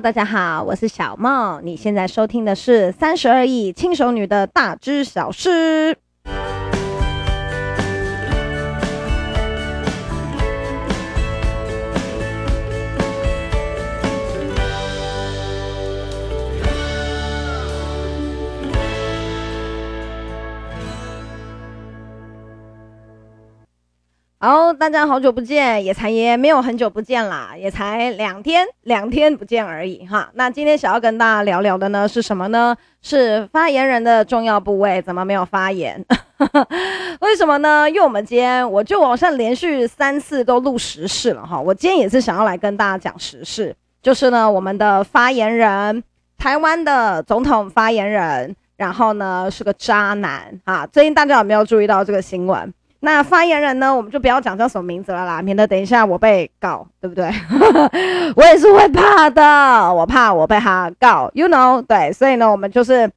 大家好，我是小梦。你现在收听的是三十二亿轻熟女的大知小事。好大家好久不见，也才也没有很久不见啦，也才两天，两天不见而已哈。那今天想要跟大家聊聊的呢是什么呢？是发言人的重要部位怎么没有发言？为什么呢？因为我们今天我就网上连续三次都录时事了哈。我今天也是想要来跟大家讲时事，就是呢我们的发言人，台湾的总统发言人，然后呢是个渣男啊。最近大家有没有注意到这个新闻？那发言人呢，我们就不要讲叫什么名字了啦，免得等一下我被告，对不对？我也是会怕的，我怕我被他告，you know？对，所以呢，我们就是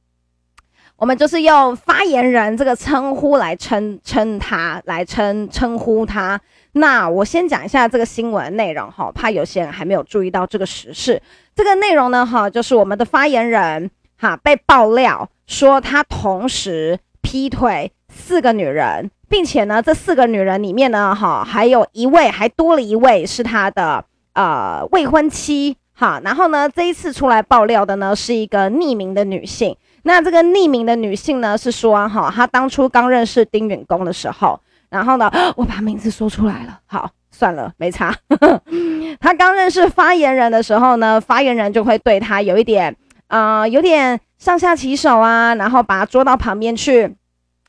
我们就是用发言人这个称呼来称称他，来称称呼他。那我先讲一下这个新闻内容哈，怕有些人还没有注意到这个时事。这个内容呢，哈，就是我们的发言人哈被爆料说他同时劈腿四个女人。并且呢，这四个女人里面呢，哈，还有一位，还多了一位是他的呃未婚妻，哈。然后呢，这一次出来爆料的呢，是一个匿名的女性。那这个匿名的女性呢，是说哈，她当初刚认识丁允恭的时候，然后呢，我把名字说出来了，好，算了，没差。她刚认识发言人的时候呢，发言人就会对她有一点啊、呃，有点上下其手啊，然后把她捉到旁边去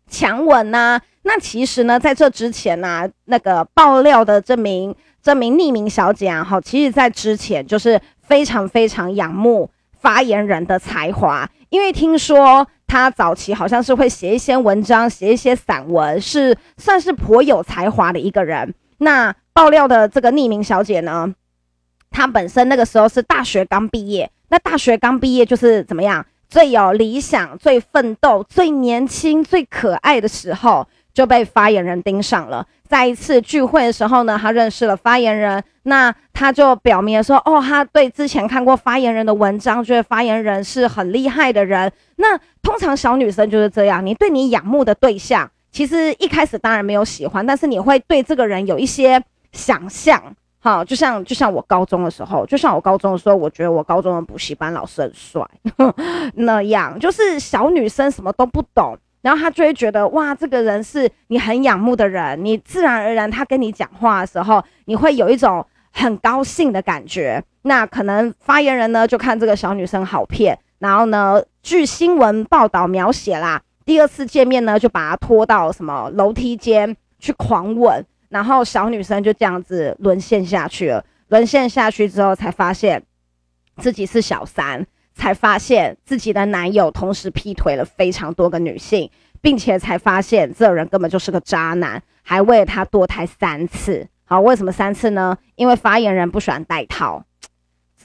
强吻呐、啊。那其实呢，在这之前呢、啊，那个爆料的这名这名匿名小姐啊，哈，其实在之前就是非常非常仰慕发言人的才华，因为听说她早期好像是会写一些文章，写一些散文，是算是颇有才华的一个人。那爆料的这个匿名小姐呢，她本身那个时候是大学刚毕业，那大学刚毕业就是怎么样，最有理想、最奋斗、最年轻、最可爱的时候。就被发言人盯上了。在一次聚会的时候呢，他认识了发言人，那他就表明说：“哦，他对之前看过发言人的文章，觉得发言人是很厉害的人。”那通常小女生就是这样，你对你仰慕的对象，其实一开始当然没有喜欢，但是你会对这个人有一些想象。好，就像就像我高中的时候，就像我高中的时候，我觉得我高中的补习班老师很帅，那样就是小女生什么都不懂。然后他就会觉得哇，这个人是你很仰慕的人，你自然而然他跟你讲话的时候，你会有一种很高兴的感觉。那可能发言人呢就看这个小女生好骗，然后呢，据新闻报道描写啦，第二次见面呢就把她拖到什么楼梯间去狂吻，然后小女生就这样子沦陷下去了。沦陷下去之后才发现自己是小三。才发现自己的男友同时劈腿了非常多个女性，并且才发现这人根本就是个渣男，还为了他堕胎三次。好，为什么三次呢？因为发言人不喜欢戴套，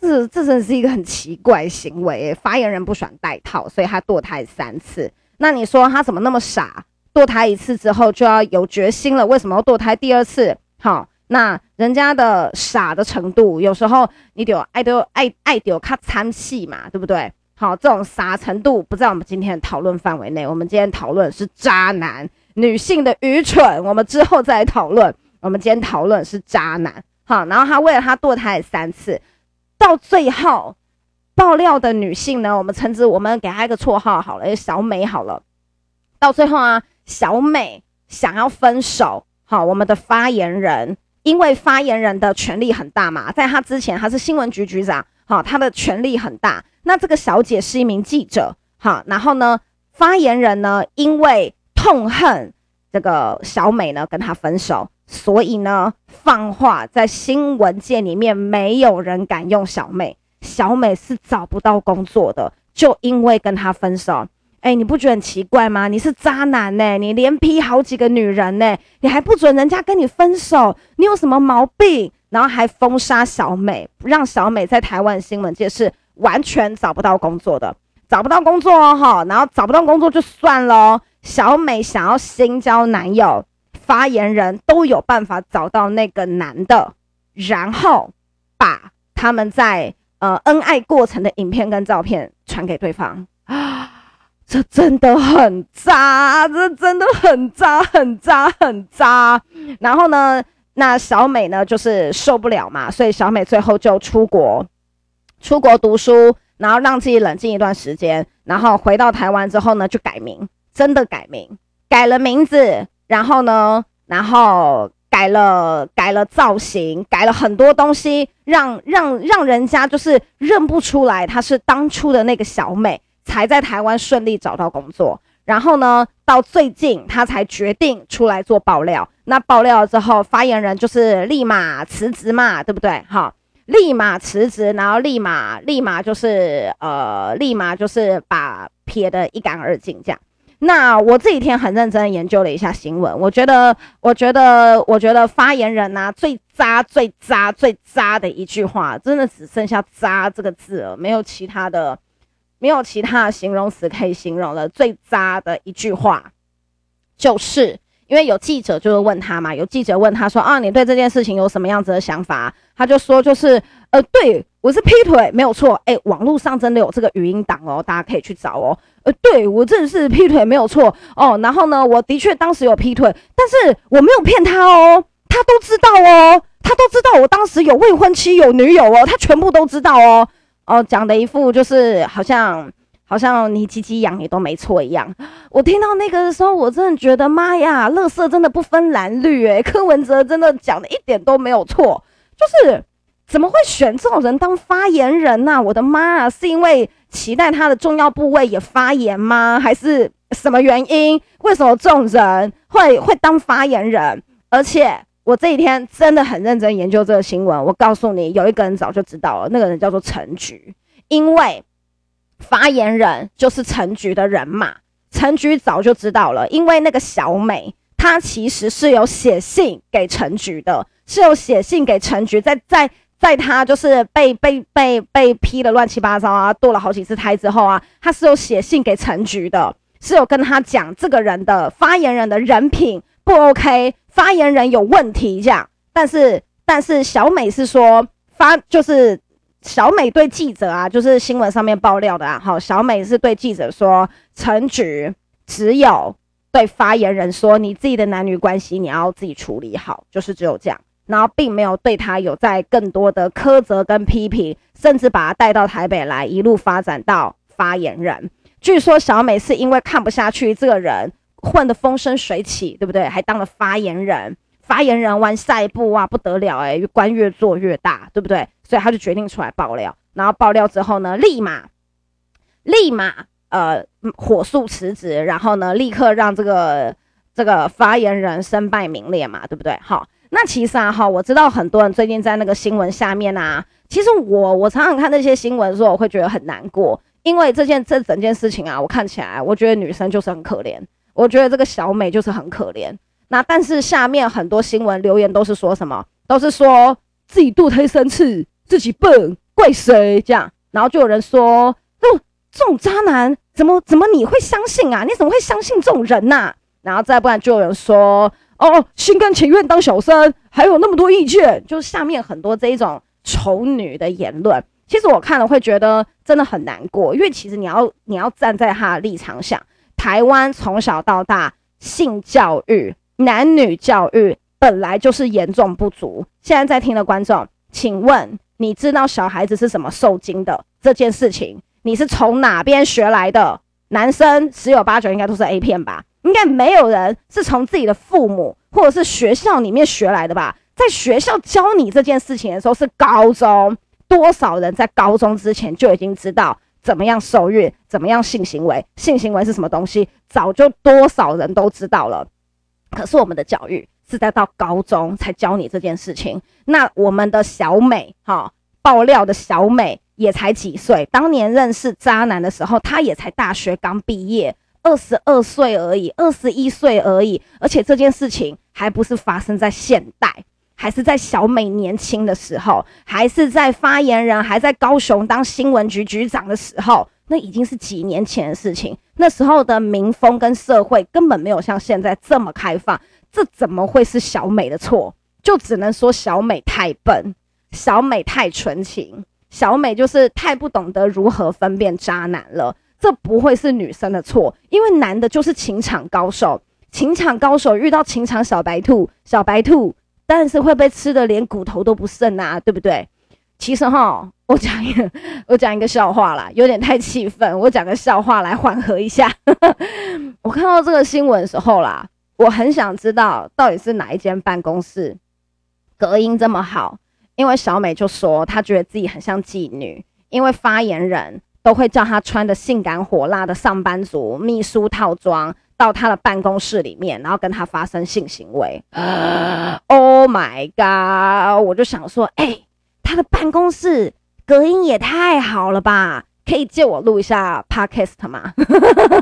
这这真是一个很奇怪的行为。发言人不喜欢戴套，所以他堕胎三次。那你说他怎么那么傻？堕胎一次之后就要有决心了，为什么要堕胎第二次？好。那人家的傻的程度，有时候你得爱丢爱爱丢卡参戏嘛，对不对？好，这种傻程度不在我们今天的讨论范围内。我们今天讨论是渣男女性的愚蠢，我们之后再来讨论。我们今天讨论是渣男，好，然后他为了他堕胎三次，到最后爆料的女性呢，我们称之我们给她一个绰号好了，小美好了。到最后啊，小美想要分手，好，我们的发言人。因为发言人的权力很大嘛，在他之前他是新闻局局长，好，他的权力很大。那这个小姐是一名记者，好，然后呢，发言人呢，因为痛恨这个小美呢跟他分手，所以呢放话在新闻界里面没有人敢用小美，小美是找不到工作的，就因为跟他分手。哎，你不觉得很奇怪吗？你是渣男呢，你连劈好几个女人呢，你还不准人家跟你分手，你有什么毛病？然后还封杀小美，让小美在台湾新闻界是完全找不到工作的，找不到工作哦，哈，然后找不到工作就算了，小美想要新交男友，发言人都有办法找到那个男的，然后把他们在呃恩爱过程的影片跟照片传给对方啊，这真的很渣，这真的很渣，很渣，很渣。然后呢，那小美呢就是受不了嘛，所以小美最后就出国，出国读书，然后让自己冷静一段时间，然后回到台湾之后呢就改名，真的改名，改了名字，然后呢，然后。改了，改了造型，改了很多东西，让让让人家就是认不出来她是当初的那个小美，才在台湾顺利找到工作。然后呢，到最近他才决定出来做爆料。那爆料了之后，发言人就是立马辞职嘛，对不对？哈，立马辞职，然后立马立马就是呃，立马就是把撇得一干二净这样。那我这几天很认真研究了一下新闻，我觉得，我觉得，我觉得发言人呐、最渣、最渣、最渣的一句话，真的只剩下“渣”这个字了，没有其他的，没有其他的形容词可以形容了。最渣的一句话，就是因为有记者就是问他嘛，有记者问他说啊，你对这件事情有什么样子的想法？他就说就是呃，对。我是劈腿，没有错。哎、网络上真的有这个语音档哦，大家可以去找哦。呃，对，我真的是劈腿，没有错哦。然后呢，我的确当时有劈腿，但是我没有骗他哦，他都知道哦，他都知道我当时有未婚妻、有女友哦，他全部都知道哦。哦，讲的一副就是好像好像你鸡鸡养你都没错一样。我听到那个的时候，我真的觉得妈呀，垃圾真的不分蓝绿诶，柯文哲真的讲的一点都没有错，就是。怎么会选这种人当发言人呢、啊？我的妈啊！是因为期待他的重要部位也发言吗？还是什么原因？为什么这种人会会当发言人？而且我这几天真的很认真研究这个新闻。我告诉你，有一个人早就知道了，那个人叫做陈菊，因为发言人就是陈菊的人嘛。陈菊早就知道了，因为那个小美她其实是有写信给陈菊的，是有写信给陈菊，在在。在他就是被被被被批的乱七八糟啊，堕了好几次胎之后啊，他是有写信给陈菊的，是有跟他讲这个人的发言人的人品不 OK，发言人有问题这样。但是但是小美是说发就是小美对记者啊，就是新闻上面爆料的啊，好，小美是对记者说，陈菊只有对发言人说，你自己的男女关系你要自己处理好，就是只有这样。然后并没有对他有在更多的苛责跟批评，甚至把他带到台北来，一路发展到发言人。据说小美是因为看不下去这个人混得风生水起，对不对？还当了发言人，发言人玩赛布啊不得了哎、官越做越大，对不对？所以他就决定出来爆料。然后爆料之后呢，立马立马呃火速辞职，然后呢立刻让这个这个发言人身败名裂嘛，对不对？好。那其实啊，哈，我知道很多人最近在那个新闻下面啊，其实我我常常看那些新闻的时候，我会觉得很难过，因为这件这整件事情啊，我看起来，我觉得女生就是很可怜，我觉得这个小美就是很可怜。那但是下面很多新闻留言都是说什么，都是说自己堕胎生刺，自己笨，怪谁这样？然后就有人说，哦，这种渣男怎么怎么你会相信啊？你怎么会相信这种人呐？然后再不然就有人说。哦，心甘情愿当小三，还有那么多意见，就是下面很多这一种丑女的言论。其实我看了会觉得真的很难过，因为其实你要你要站在他的立场想，台湾从小到大性教育、男女教育本来就是严重不足。现在在听的观众，请问你知道小孩子是怎么受精的这件事情？你是从哪边学来的？男生十有八九应该都是 A 片吧？应该没有人是从自己的父母或者是学校里面学来的吧？在学校教你这件事情的时候是高中，多少人在高中之前就已经知道怎么样受孕，怎么样性行为，性行为是什么东西，早就多少人都知道了。可是我们的教育是在到高中才教你这件事情。那我们的小美，哈，爆料的小美也才几岁，当年认识渣男的时候，她也才大学刚毕业。二十二岁而已，二十一岁而已，而且这件事情还不是发生在现代，还是在小美年轻的时候，还是在发言人还在高雄当新闻局局长的时候，那已经是几年前的事情。那时候的民风跟社会根本没有像现在这么开放，这怎么会是小美的错？就只能说小美太笨，小美太纯情，小美就是太不懂得如何分辨渣男了。这不会是女生的错，因为男的就是情场高手，情场高手遇到情场小白兔，小白兔但是会被吃的连骨头都不剩啊，对不对？其实哈，我讲一个，我讲一个笑话啦，有点太气愤，我讲个笑话来缓和一下。我看到这个新闻的时候啦，我很想知道到底是哪一间办公室隔音这么好，因为小美就说她觉得自己很像妓女，因为发言人。都会叫她穿的性感火辣的上班族秘书套装到他的办公室里面，然后跟他发生性行为。Oh my god！我就想说，哎、欸，他的办公室隔音也太好了吧？可以借我录一下 podcast 吗？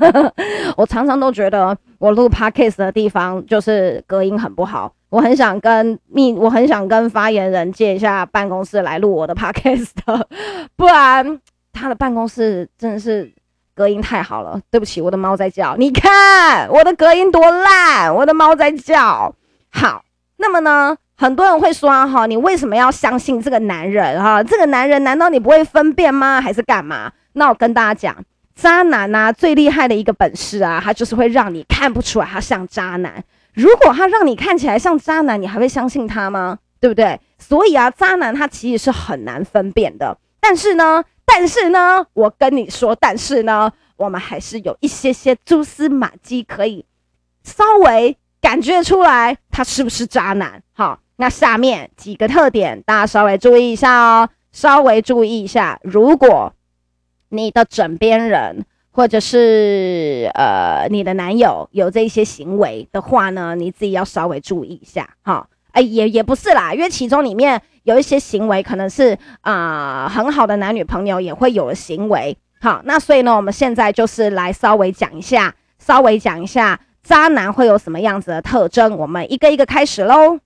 我常常都觉得我录 podcast 的地方就是隔音很不好，我很想跟秘，我很想跟发言人借一下办公室来录我的 podcast，不然。他的办公室真的是隔音太好了，对不起，我的猫在叫，你看我的隔音多烂，我的猫在叫。好，那么呢，很多人会说哈，你为什么要相信这个男人哈？这个男人难道你不会分辨吗？还是干嘛？那我跟大家讲，渣男啊，最厉害的一个本事啊，他就是会让你看不出来他像渣男。如果他让你看起来像渣男，你还会相信他吗？对不对？所以啊，渣男他其实是很难分辨的。但是呢。但是呢，我跟你说，但是呢，我们还是有一些些蛛丝马迹可以稍微感觉出来他是不是渣男。好，那下面几个特点，大家稍微注意一下哦，稍微注意一下。如果你的枕边人或者是呃你的男友有这一些行为的话呢，你自己要稍微注意一下。好，也也不是啦，因为其中里面。有一些行为可能是啊、很好的男女朋友也会有的行为，好，那所以呢，我们现在就是来稍微讲一下，稍微讲一下渣男会有什么样子的特征，我们一个一个开始喽。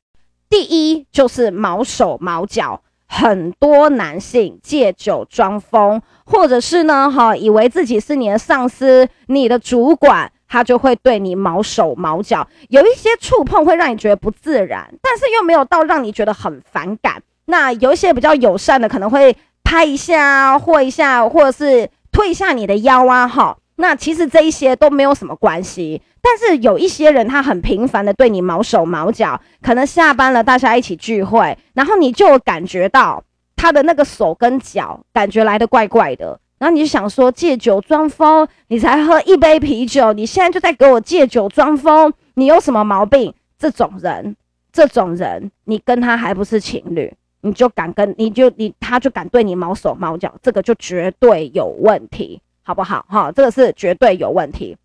第一就是毛手毛脚，很多男性借酒装疯，或者是呢哈以为自己是你的上司、你的主管。他就会对你毛手毛脚，有一些触碰会让你觉得不自然，但是又没有到让你觉得很反感。那有一些比较友善的，可能会拍一下啊、或一下，或者是推一下你的腰啊，哈。那其实这一些都没有什么关系。但是有一些人，他很频繁的对你毛手毛脚，可能下班了大家一起聚会，然后你就感觉到他的那个手跟脚感觉来的怪怪的。然后你就想说借酒装疯，你才喝一杯啤酒，你现在就在给我借酒装疯，你有什么毛病？这种人，这种人，你跟他还不是情侣，你就敢跟，你就你他就敢对你毛手毛脚，这个就绝对有问题，好不好？哈，这个是绝对有问题。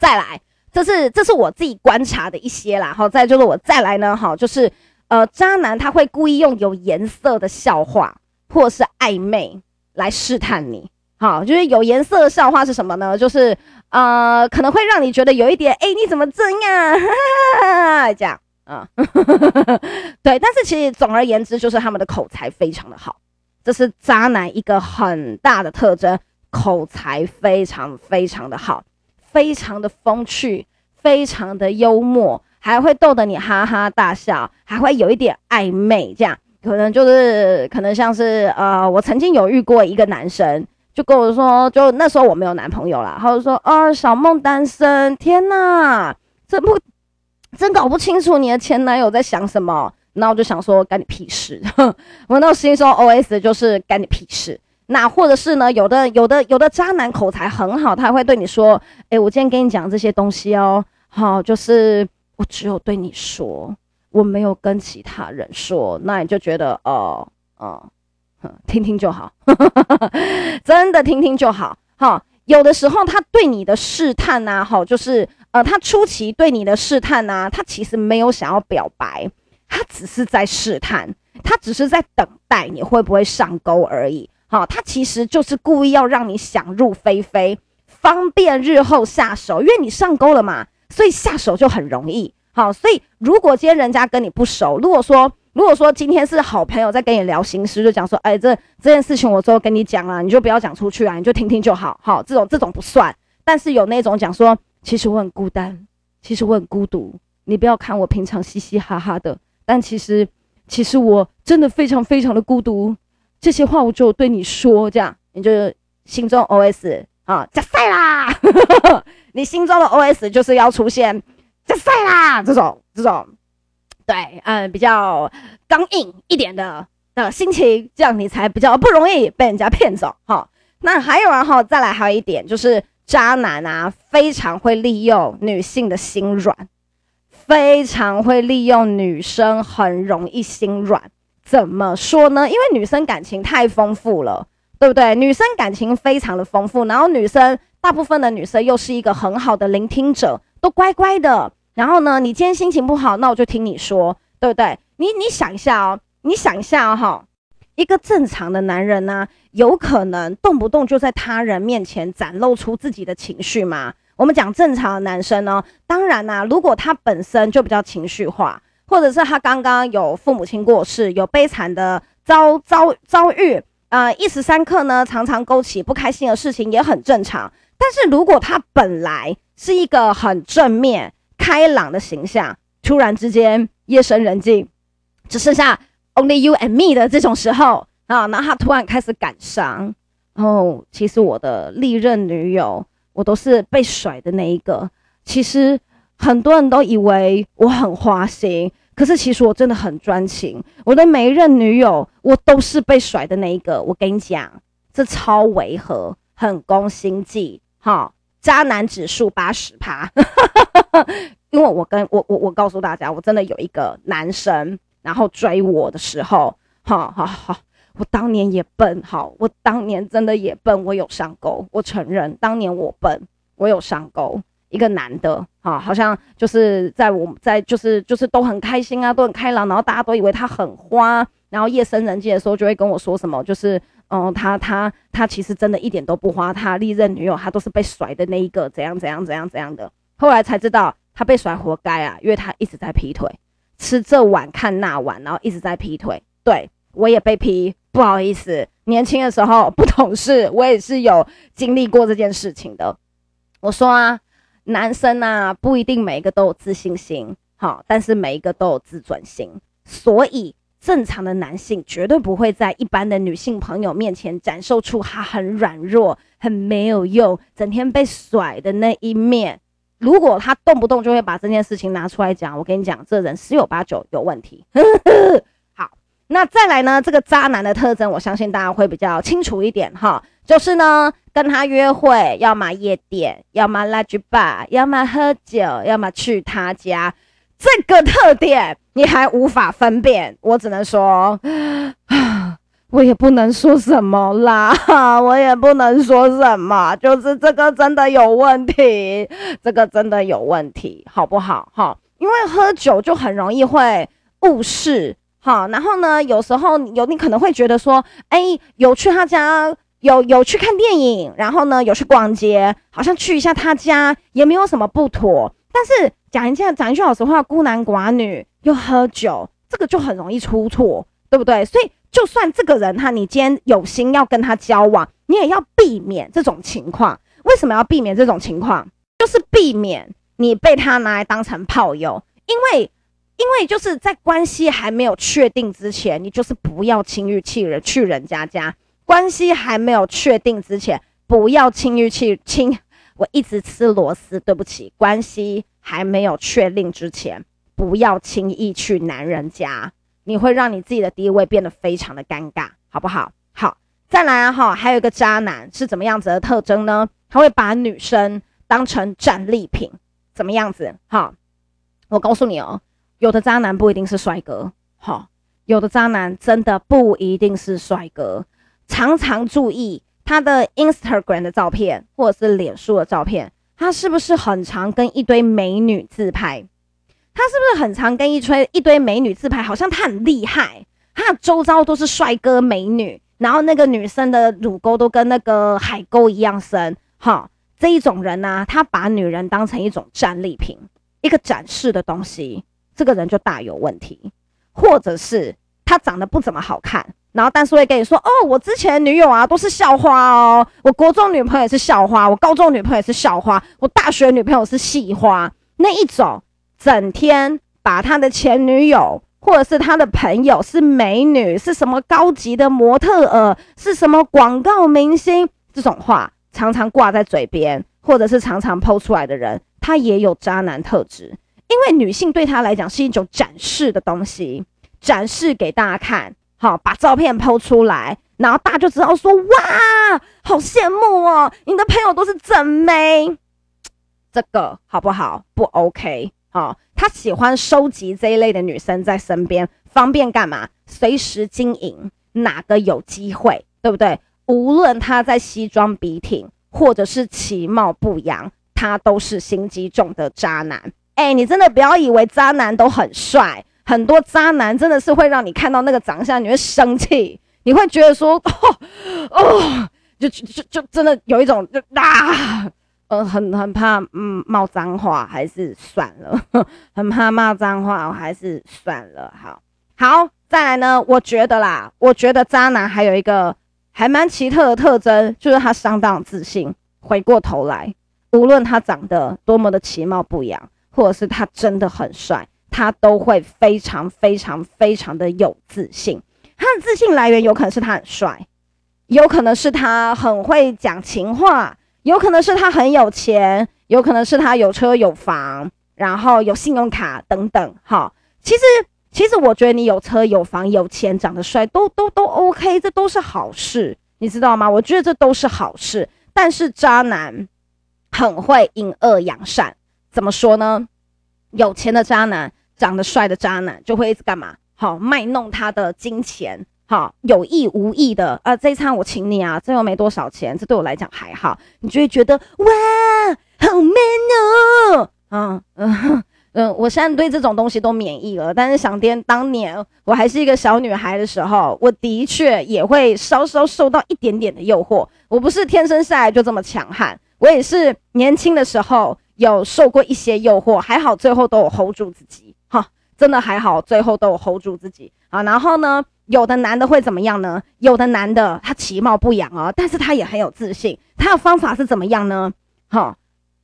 再来，这是这是我自己观察的一些啦，好，再就是我再来呢，哈，就是呃，渣男他会故意用有颜色的笑话或是暧昧来试探你。好，就是有颜色的笑话是什么呢？就是呃，可能会让你觉得有一点，哎，你怎么这样？哈哈哈，这样啊，对。但是其实总而言之，就是他们的口才非常的好，这是渣男一个很大的特征，口才非常非常的好，非常的风趣，非常的幽默，还会逗得你哈哈大笑，还会有一点暧昧，这样可能就是可能像是呃，我曾经有遇过一个男生。就跟我说，就那时候我没有男朋友啦，他就说，哦，小梦单身，天哪，真不真搞不清楚你的前男友在想什么。那我就想说，干你屁事！我那时候心说 OS 就是干你屁事。那或者是呢，有的有的有的渣男口才很好，他会对你说，哎，我今天跟你讲这些东西哦，好，就是我只有对你说，我没有跟其他人说。那你就觉得，哦，哦。听听就好，真的听听就好。哈，有的时候他对你的试探呐，哈，就是呃，他初期对你的试探呐，他其实没有想要表白，他只是在试探，他只是在等待你会不会上钩而已。哈，他其实就是故意要让你想入非非，方便日后下手，因为你上钩了嘛，所以下手就很容易。好，所以如果今天人家跟你不熟，如果说。如果说今天是好朋友在跟你聊心事，就讲说，哎，这这件事情我之后跟你讲啊，你就不要讲出去啊，你就听听就好，好，这种这种不算。但是有那种讲说，其实我很孤单，其实我很孤独，你不要看我平常嘻嘻哈哈的，但其实其实我真的非常非常的孤独。这些话我就对你说，这样你就心中 OS 啊，加赛啦！你心中的 OS 就是要出现加赛啦这种这种，对，嗯，比较刚硬一点的的心情，这样你才比较不容易被人家骗走哈。那还有然后再来还有一点就是渣男啊，非常会利用女性的心软。非常会利用女生，很容易心软。怎么说呢？因为女生感情太丰富了，对不对？女生感情非常的丰富，然后女生大部分的女生又是一个很好的聆听者，都乖乖的。然后呢，你今天心情不好，那我就听你说，对不对？你你想一下哦，你想一下哈、哦，一个正常的男人呢、有可能动不动就在他人面前展露出自己的情绪吗？我们讲正常的男生呢，当然啦、如果他本身就比较情绪化，或者是他刚刚有父母亲过世，有悲惨的遭遭遭遇，呃，一时三刻呢，常常勾起不开心的事情也很正常。但是如果他本来是一个很正面、开朗的形象，突然之间夜深人静，只剩下 only you and me 的这种时候啊，然后他突然开始感伤，哦，其实我的历任女友。我都是被甩的那一个，其实很多人都以为我很花心，可是其实我真的很专情。我的每一任女友，我都是被甩的那一个。我跟你讲，这超违和，很攻心计，哈，渣男指数八十趴。我跟我我我告诉大家，我真的有一个男生，然后追我的时候，哈哈哈。我当年也笨，好，我当年真的也笨，我有上钩，我承认，当年我笨，我有上钩。一个男的，哈，好像就是在我们在就是就是都很开心啊，都很开朗，然后大家都以为他很花，然后夜深人静的时候就会跟我说什么，就是嗯，他他他其实真的一点都不花，他历任女友他都是被甩的那一个，怎样怎样怎样怎样的，后来才知道他被甩活该啊，因为他一直在劈腿，吃这碗看那碗，然后一直在劈腿，对。我也被劈，不好意思，年轻的时候不懂事，我也是有经历过这件事情的。我说啊，男生啊，不一定每一个都有自信心，好，但是每一个都有自尊心。所以正常的男性绝对不会在一般的女性朋友面前展示出他很软弱、很没有用、整天被甩的那一面。如果他动不动就会把这件事情拿出来讲，我跟你讲，这人十有八九有问题。好那再来呢？这个渣男的特征，我相信大家会比较清楚一点哈。就是呢，跟他约会，要么夜店，要么拉去吧，要么喝酒，要么去他家。这个特点你还无法分辨，我只能说，我也不能说什么啦，我也不能说什么，就是这个真的有问题，这个真的有问题，好不好？哈，因为喝酒就很容易会误事。哈，然后呢，有时候有你可能会觉得说，哎，有去他家，有有去看电影，然后呢，有去逛街，好像去一下他家也没有什么不妥。但是讲一下，讲一句老实话，孤男寡女又喝酒，这个就很容易出错，对不对？所以，就算这个人哈，你今天有心要跟他交往，你也要避免这种情况。为什么要避免这种情况？就是避免你被他拿来当成炮友，因为。因为就是在关系还没有确定之前，你就是不要轻易去人去人家家。关系还没有确定之前，不要轻易去轻。我一直吃螺丝，对不起。关系还没有确定之前，不要轻易去男人家，你会让你自己的地位变得非常的尴尬，好不好？好，再来啊哈，还有一个渣男是怎么样子的特征呢？他会把女生当成战利品，怎么样子？哈，我告诉你哦。有的渣男不一定是帅哥，哈，有的渣男真的不一定是帅哥。常常注意他的 Instagram 的照片或者是脸书的照片，他是不是很常跟一堆美女自拍？他是不是很常跟一堆一堆美女自拍？好像他很厉害，他的周遭都是帅哥美女，然后那个女生的乳沟都跟那个海沟一样深，哈，这一种人呢、他把女人当成一种战利品，一个展示的东西。这个人就大有问题，或者是他长得不怎么好看，然后但是会跟你说：“哦，我之前女友啊都是校花哦，我国中女朋友也是校花，我高中女朋友也是校花，我大学女朋友是系花。”那一种整天把他的前女友或者是他的朋友是美女，是什么高级的模特儿，是什么广告明星，这种话常常挂在嘴边，或者是常常抛出来的人，他也有渣男特质。因为女性对他来讲是一种展示的东西，展示给大家看，好，把照片抛出来，然后大家就知道说，哇，好羡慕哦，你的朋友都是正妹，这个好不好？不 OK。哦，他喜欢收集这一类的女生在身边，方便干嘛？随时经营，哪个有机会，对不对？无论他在西装笔挺，或者是其貌不扬，他都是心机重的渣男。哎，你真的不要以为渣男都很帅，很多渣男真的是会让你看到那个长相，你会生气，你会觉得说，哦，哦，就就就就真的有一种就啊。呃，很很怕，嗯，骂脏话还是算了，很怕骂脏话，我还是算了。好，好，再来呢？我觉得啦，我觉得渣男还有一个还蛮奇特的特征，就是他相当自信。回过头来，无论他长得多么的其貌不扬，或者是他真的很帅，他都会非常非常非常的有自信。他的自信来源有可能是他很帅，有可能是他很会讲情话。有可能是他很有钱，有可能是他有车有房，然后有信用卡等等。哈，其实其实我觉得你有车有房有钱，长得帅都都都 OK，这都是好事，你知道吗？我觉得这都是好事。但是渣男很会隐恶扬善，怎么说呢？有钱的渣男，长得帅的渣男就会一直干嘛？好，卖弄他的金钱。好，有意无意的啊，这一餐我请你啊，这又没多少钱，这对我来讲还好，你就会觉得哇，好 man 哦，嗯嗯嗯，我现在对这种东西都免疫了，但是想念当年我还是一个小女孩的时候，我的确也会稍稍受到一点点的诱惑，我不是天生下来就这么强悍，我也是年轻的时候有受过一些诱惑，还好最后都有 hold 住自己，哈，真的还好，最后都有 hold 住自己。啊，然后呢？有的男的会怎么样呢？有的男的他其貌不扬哦，但是他也很有自信。他的方法是怎么样呢？哈，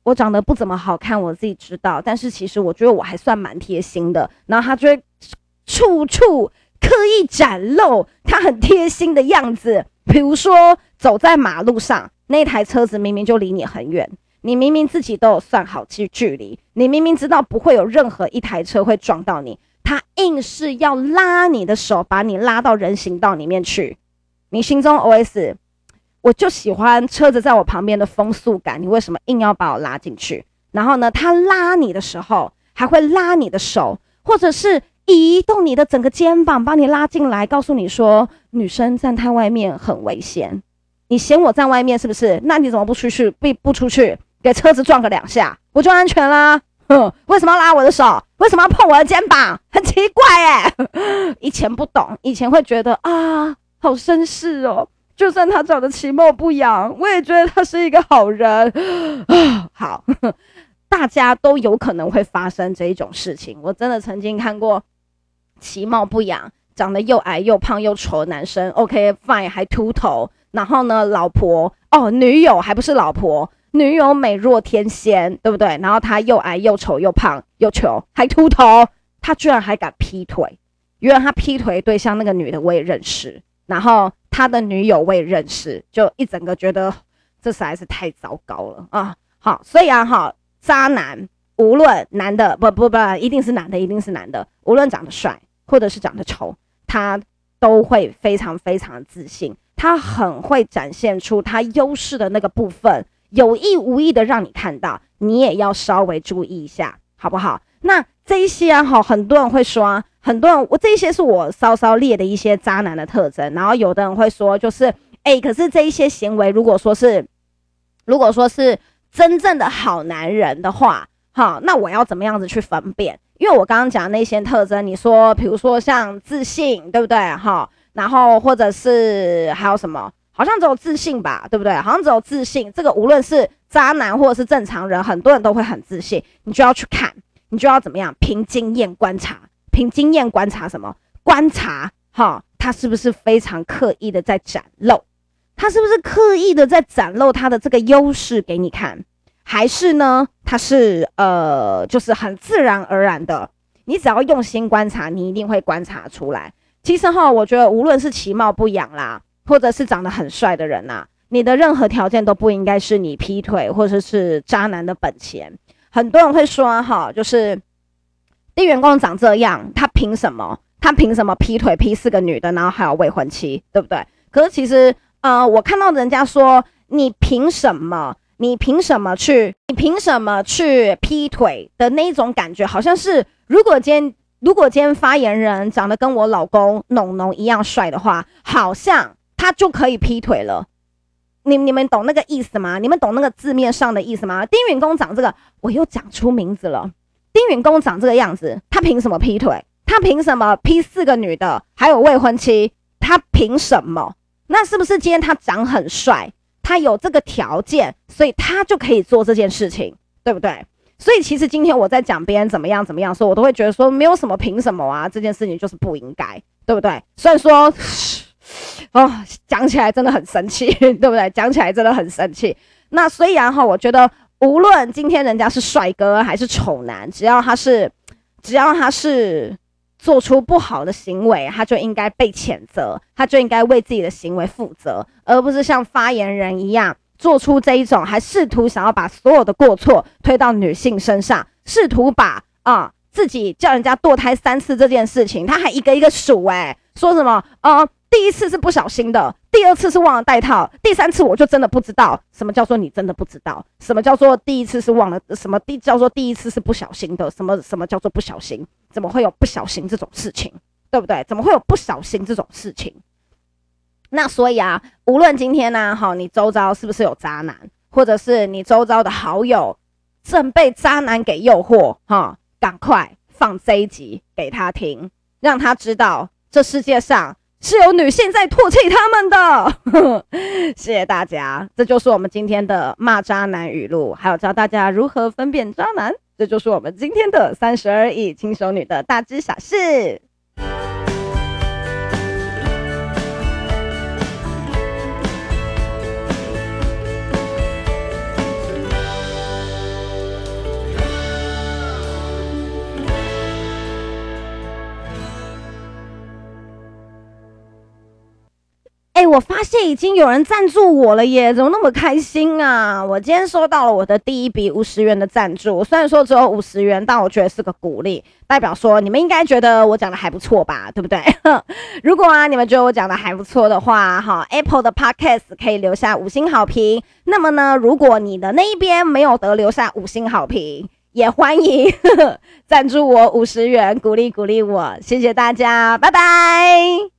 我长得不怎么好看，我自己知道。但是其实我觉得我还算蛮贴心的。然后他就会处处刻意展露他很贴心的样子。比如说走在马路上，那台车子明明就离你很远，你明明自己都有算好距距离，你明明知道不会有任何一台车会撞到你。他硬是要拉你的手，把你拉到人行道里面去。你心中 OS：我就喜欢车子在我旁边的风速感，你为什么硬要把我拉进去？然后呢，他拉你的时候还会拉你的手，或者是移动你的整个肩膀，把你拉进来，告诉你说女生站在外面很危险。你嫌我在外面是不是？那你怎么不出去？不不出去，给车子撞个两下，不就安全啦？哼，为什么要拉我的手？为什么要碰我的肩膀？很奇怪哎，以前不懂，以前会觉得啊，好绅士哦。就算他长得其貌不扬，我也觉得他是一个好人啊。好，大家都有可能会发生这一种事情。我真的曾经看过其貌不扬、长得又矮又胖又丑的男生，OK fine，还秃头，然后呢，老婆哦，女友还不是老婆。女友美若天仙，对不对？然后他又矮又丑又胖又穷，还秃头，他居然还敢劈腿。原来他劈腿对象那个女的我也认识，然后他的女友我也认识，就一整个觉得这实在是太糟糕了啊！好，所以啊，哈，渣男无论男的不不不，一定是男的，一定是男的，无论长得帅或者是长得丑，他都会非常非常自信，他很会展现出他优势的那个部分。有意无意的让你看到，你也要稍微注意一下，好不好？那这一些啊，哈，很多人会说，很多人，我这一些是我稍稍列的一些渣男的特征。然后有的人会说，就是，哎、可是这一些行为，如果说是，如果说是真正的好男人的话，哈，那我要怎么样子去分辨？因为我刚刚讲那些特征，你说，比如说像自信，对不对？哈，然后或者是还有什么？好像只有自信吧，对不对？好像只有自信，这个无论是渣男或者是正常人，很多人都会很自信。你就要去看，你就要怎么样？凭经验观察，凭经验观察什么？观察哈，他是不是非常刻意的在展露？他是不是刻意的在展露他的这个优势给你看？还是呢？他是呃，就是很自然而然的，你只要用心观察，你一定会观察出来。其实哈，我觉得无论是其貌不扬啦，或者是长得很帅的人呐，你的任何条件都不应该是你劈腿或者是渣男的本钱。很多人会说哈，就是丁元恭长这样，他凭什么？他凭什么劈腿劈四个女的，然后还有未婚妻，对不对？可是其实，呃，我看到人家说，你凭什么？你凭什么去？你凭什么去劈腿的那一种感觉，好像是如果今天。如果今天发言人长得跟我老公农农一样帅的话，好像他就可以劈腿了。你你们懂那个意思吗？你们懂那个字面上的意思吗？丁允恭长这个，我又讲出名字了。丁允恭长这个样子，他凭什么劈腿？他凭什么劈四个女的，还有未婚妻？他凭什么？那是不是今天他长很帅，他有这个条件，所以他就可以做这件事情，对不对？所以其实今天我在讲别人怎么样怎么样，说我都会觉得说没有什么凭什么啊，这件事情就是不应该，对不对？虽然说，哦，讲起来真的很生气，对不对？讲起来真的很生气。那虽然哈，我觉得无论今天人家是帅哥还是丑男，只要他是，只要他是做出不好的行为，他就应该被谴责，他就应该为自己的行为负责，而不是像发言人一样。做出这一种，还试图想要把所有的过错推到女性身上，试图把啊自己叫人家堕胎三次这件事情，他还一个一个数，哎，说什么啊？第一次是不小心的，第二次是忘了带套，第三次我就真的不知道什么叫做你真的不知道，什么叫做第一次是忘了，什么第叫做第一次是不小心的，什么什么叫做不小心？怎么会有不小心这种事情？对不对？怎么会有不小心这种事情？那所以啊，无论今天呢、哈，你周遭是不是有渣男，或者是你周遭的好友正被渣男给诱惑，哈，赶快放这一集给他听，让他知道这世界上是有女性在唾弃他们的。谢谢大家，这就是我们今天的骂渣男语录，还有教大家如何分辨渣男，这就是我们今天的三十而已轻熟女的大知小事。我发现已经有人赞助我了耶！怎么那么开心啊？我今天收到了我的第一笔五十元的赞助，虽然说只有五十元，但我觉得是个鼓励，代表说你们应该觉得我讲的还不错吧，对不对？如果啊，你们觉得我讲的还不错的话，哈，Apple 的 Podcast 可以留下五星好评。那么呢，如果你的那一边没有得留下五星好评，也欢迎 赞助我五十元，鼓励鼓励我，谢谢大家，拜拜。